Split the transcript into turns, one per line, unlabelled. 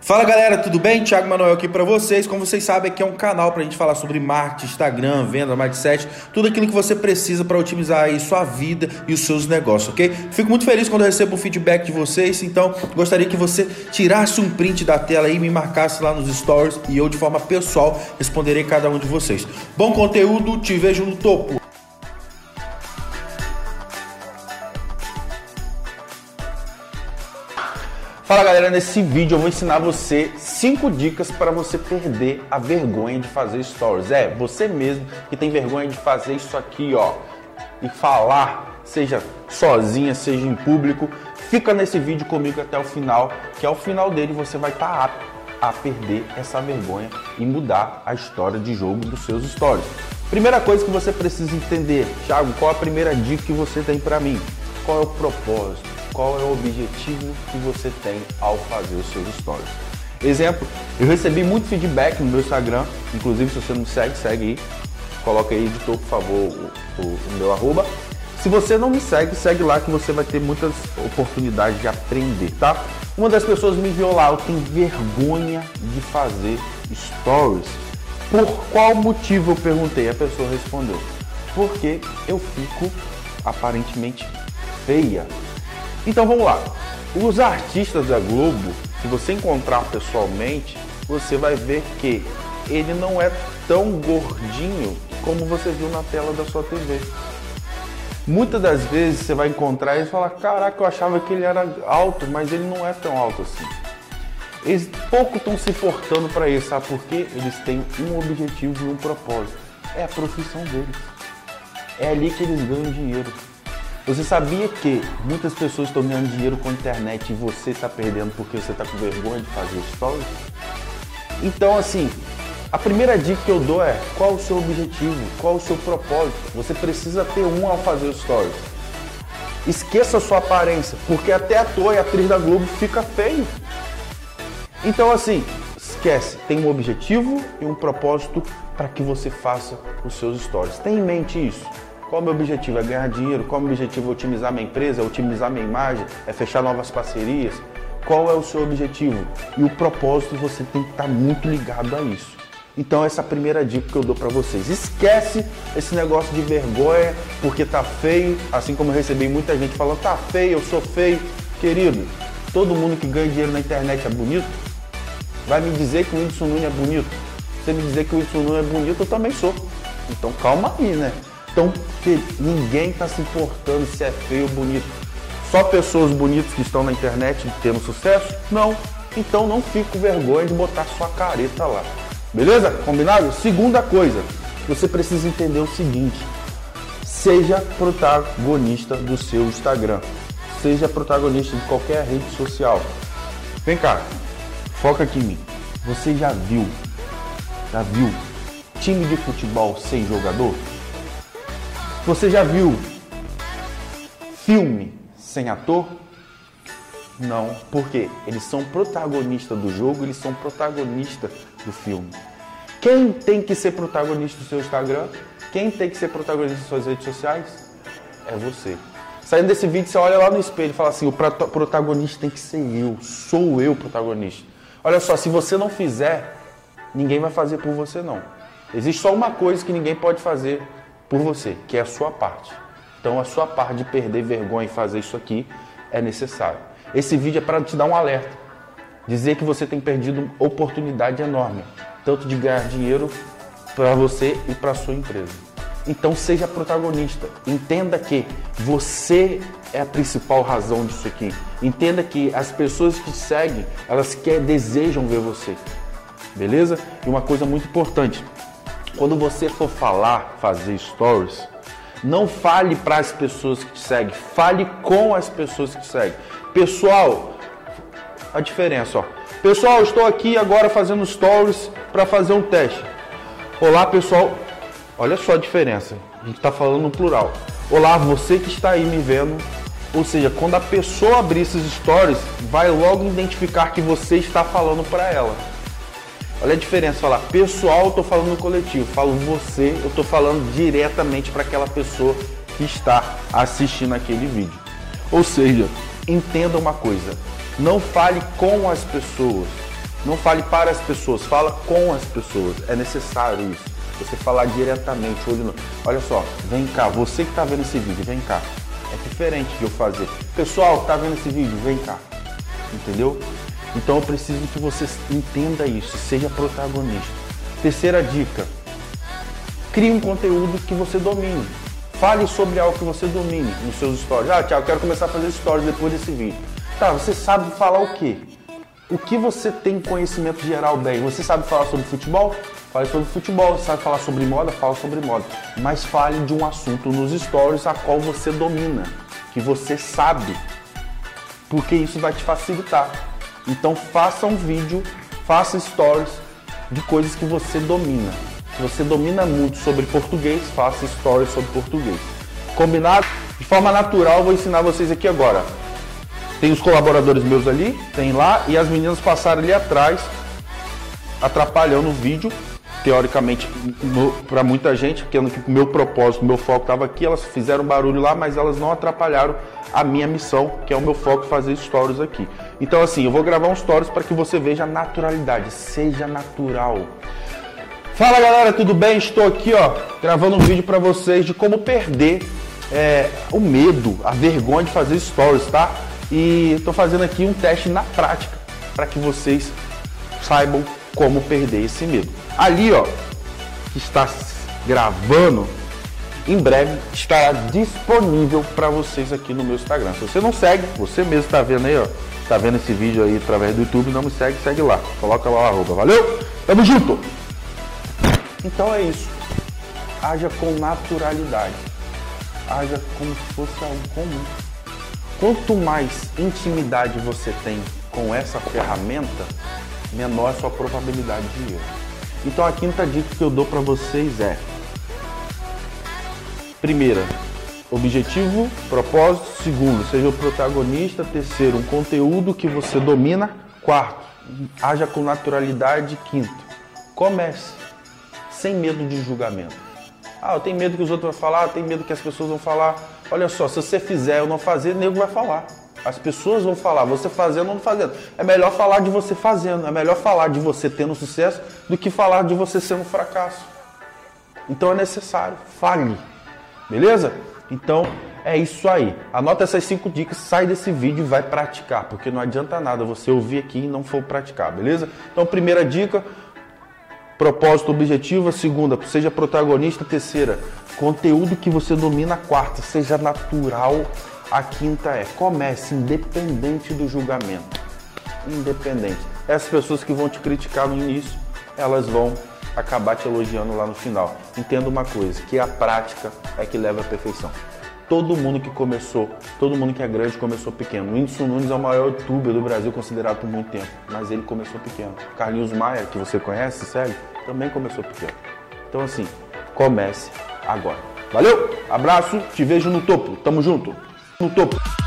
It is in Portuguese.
Fala galera, tudo bem? Thiago Manuel aqui para vocês. Como vocês sabem, aqui é um canal para a gente falar sobre marketing, Instagram, venda, mindset, tudo aquilo que você precisa para otimizar aí sua vida e os seus negócios, ok? Fico muito feliz quando eu recebo o feedback de vocês, então gostaria que você tirasse um print da tela e me marcasse lá nos stories e eu de forma pessoal responderei cada um de vocês. Bom conteúdo, te vejo no topo. Fala galera, nesse vídeo eu vou ensinar você 5 dicas para você perder a vergonha de fazer stories. É, você mesmo que tem vergonha de fazer isso aqui, ó, e falar, seja sozinha, seja em público, fica nesse vídeo comigo até o final, que ao final dele você vai estar tá apto a perder essa vergonha e mudar a história de jogo dos seus stories. Primeira coisa que você precisa entender, Thiago, qual a primeira dica que você tem para mim? Qual é o propósito? Qual é o objetivo que você tem ao fazer os seus stories. Exemplo, eu recebi muito feedback no meu Instagram, inclusive se você não me segue, segue aí. Coloca aí, editor, por favor, o, o, o meu arroba. Se você não me segue, segue lá que você vai ter muitas oportunidades de aprender, tá? Uma das pessoas me enviou lá, eu tenho vergonha de fazer stories. Por qual motivo eu perguntei? A pessoa respondeu: porque eu fico aparentemente feia então vamos lá. Os artistas da Globo, se você encontrar pessoalmente, você vai ver que ele não é tão gordinho como você viu na tela da sua TV. Muitas das vezes você vai encontrar e falar: Caraca, eu achava que ele era alto, mas ele não é tão alto assim. Eles pouco estão se portando para isso, sabe por quê? Eles têm um objetivo e um propósito: é a profissão deles. É ali que eles ganham dinheiro. Você sabia que muitas pessoas estão ganhando dinheiro com a internet e você está perdendo porque você está com vergonha de fazer stories? Então, assim, a primeira dica que eu dou é qual o seu objetivo, qual o seu propósito. Você precisa ter um ao fazer os stories. Esqueça a sua aparência, porque até ator e atriz da Globo fica feio. Então, assim, esquece, tem um objetivo e um propósito para que você faça os seus stories. Tenha em mente isso. Qual é o meu objetivo? É ganhar dinheiro? Qual é o meu objetivo? É otimizar minha empresa? É otimizar minha imagem? É fechar novas parcerias? Qual é o seu objetivo? E o propósito você tem que estar muito ligado a isso. Então essa é a primeira dica que eu dou para vocês. Esquece esse negócio de vergonha porque tá feio, assim como eu recebi muita gente falando tá feio, eu sou feio. Querido, todo mundo que ganha dinheiro na internet é bonito? Vai me dizer que o Whindersson Nunes é bonito? Você me dizer que o Whindersson Nunes é bonito, eu também sou. Então calma aí, né? Então, ninguém está se importando se é feio ou bonito. Só pessoas bonitas que estão na internet tendo sucesso? Não. Então não fique com vergonha de botar sua careta lá. Beleza? Combinado? Segunda coisa, você precisa entender o seguinte: seja protagonista do seu Instagram. Seja protagonista de qualquer rede social. Vem cá, foca aqui em mim. Você já viu, já viu time de futebol sem jogador? Você já viu filme sem ator? Não, porque eles são protagonistas do jogo, eles são protagonistas do filme. Quem tem que ser protagonista do seu Instagram? Quem tem que ser protagonista das suas redes sociais? É você. Saindo desse vídeo, você olha lá no espelho e fala assim: o protagonista tem que ser eu, sou eu o protagonista. Olha só, se você não fizer, ninguém vai fazer por você não. Existe só uma coisa que ninguém pode fazer por você, que é a sua parte. Então a sua parte de perder vergonha e fazer isso aqui é necessário. Esse vídeo é para te dar um alerta, dizer que você tem perdido uma oportunidade enorme, tanto de ganhar dinheiro para você e para sua empresa. Então seja protagonista. Entenda que você é a principal razão disso aqui. Entenda que as pessoas que seguem, elas querem, desejam ver você. Beleza? E uma coisa muito importante, quando você for falar, fazer stories, não fale para as pessoas que te seguem, fale com as pessoas que te seguem. Pessoal, a diferença, ó. Pessoal, estou aqui agora fazendo stories para fazer um teste. Olá, pessoal. Olha só a diferença. A gente está falando no plural. Olá, você que está aí me vendo. Ou seja, quando a pessoa abrir esses stories, vai logo identificar que você está falando para ela. Olha a diferença, falar pessoal, eu tô falando coletivo, falo você, eu tô falando diretamente para aquela pessoa que está assistindo aquele vídeo. Ou seja, entenda uma coisa, não fale com as pessoas, Não fale para as pessoas, fala com as pessoas. É necessário isso. Você falar diretamente, olho no. Olha só, vem cá, você que está vendo esse vídeo, vem cá. É diferente de eu fazer. Pessoal, tá vendo esse vídeo, vem cá. Entendeu? Então eu preciso que você entenda isso, seja protagonista. Terceira dica: crie um conteúdo que você domine. Fale sobre algo que você domine nos seus stories. Ah, Tiago, quero começar a fazer stories depois desse vídeo. Tá, você sabe falar o quê? O que você tem conhecimento geral bem? Você sabe falar sobre futebol? Fale sobre futebol. Você sabe falar sobre moda? Fala sobre moda. Mas fale de um assunto nos stories a qual você domina, que você sabe. Porque isso vai te facilitar. Então faça um vídeo, faça stories de coisas que você domina. Se você domina muito sobre português, faça stories sobre português. Combinado? De forma natural, vou ensinar vocês aqui agora. Tem os colaboradores meus ali, tem lá, e as meninas passaram ali atrás, atrapalhando o vídeo, teoricamente, para muita gente, porque o meu propósito, meu foco estava aqui, elas fizeram barulho lá, mas elas não atrapalharam a minha missão, que é o meu foco fazer stories aqui. Então assim, eu vou gravar uns stories para que você veja a naturalidade, seja natural. Fala galera, tudo bem? Estou aqui ó, gravando um vídeo para vocês de como perder é, o medo, a vergonha de fazer stories, tá? E estou fazendo aqui um teste na prática para que vocês saibam como perder esse medo. Ali, ó, que está gravando, em breve estará disponível para vocês aqui no meu Instagram. Se você não segue, você mesmo está vendo aí, ó, está vendo esse vídeo aí através do YouTube, não me segue, segue lá. Coloca lá o arroba. Valeu? Tamo junto! Então é isso. Haja com naturalidade. Haja como se fosse algo comum. Quanto mais intimidade você tem com essa ferramenta, menor é a sua probabilidade de erro. Então a quinta dica que eu dou para vocês é: primeira, objetivo, propósito. Segundo, seja o protagonista. Terceiro, um conteúdo que você domina. Quarto, haja com naturalidade. Quinto, comece sem medo de julgamento. Ah, eu tenho medo que os outros vão falar, eu tenho medo que as pessoas vão falar. Olha só, se você fizer ou não fazer, nego vai falar. As pessoas vão falar, você fazendo ou não fazendo. É melhor falar de você fazendo, é melhor falar de você tendo sucesso do que falar de você sendo um fracasso. Então é necessário, fale. Beleza? Então é isso aí. Anota essas cinco dicas, sai desse vídeo e vai praticar, porque não adianta nada você ouvir aqui e não for praticar, beleza? Então, primeira dica, propósito, objetivo. A segunda, seja protagonista. A terceira, conteúdo que você domina. A quarta, seja natural. A quinta é comece independente do julgamento. Independente. Essas pessoas que vão te criticar no início, elas vão acabar te elogiando lá no final. Entenda uma coisa, que a prática é que leva à perfeição. Todo mundo que começou, todo mundo que é grande começou pequeno. O Whindersson Nunes é o maior youtuber do Brasil considerado por muito tempo, mas ele começou pequeno. Carlinhos Maia, que você conhece, segue, também começou pequeno. Então assim, comece agora. Valeu, abraço, te vejo no topo, tamo junto, no topo.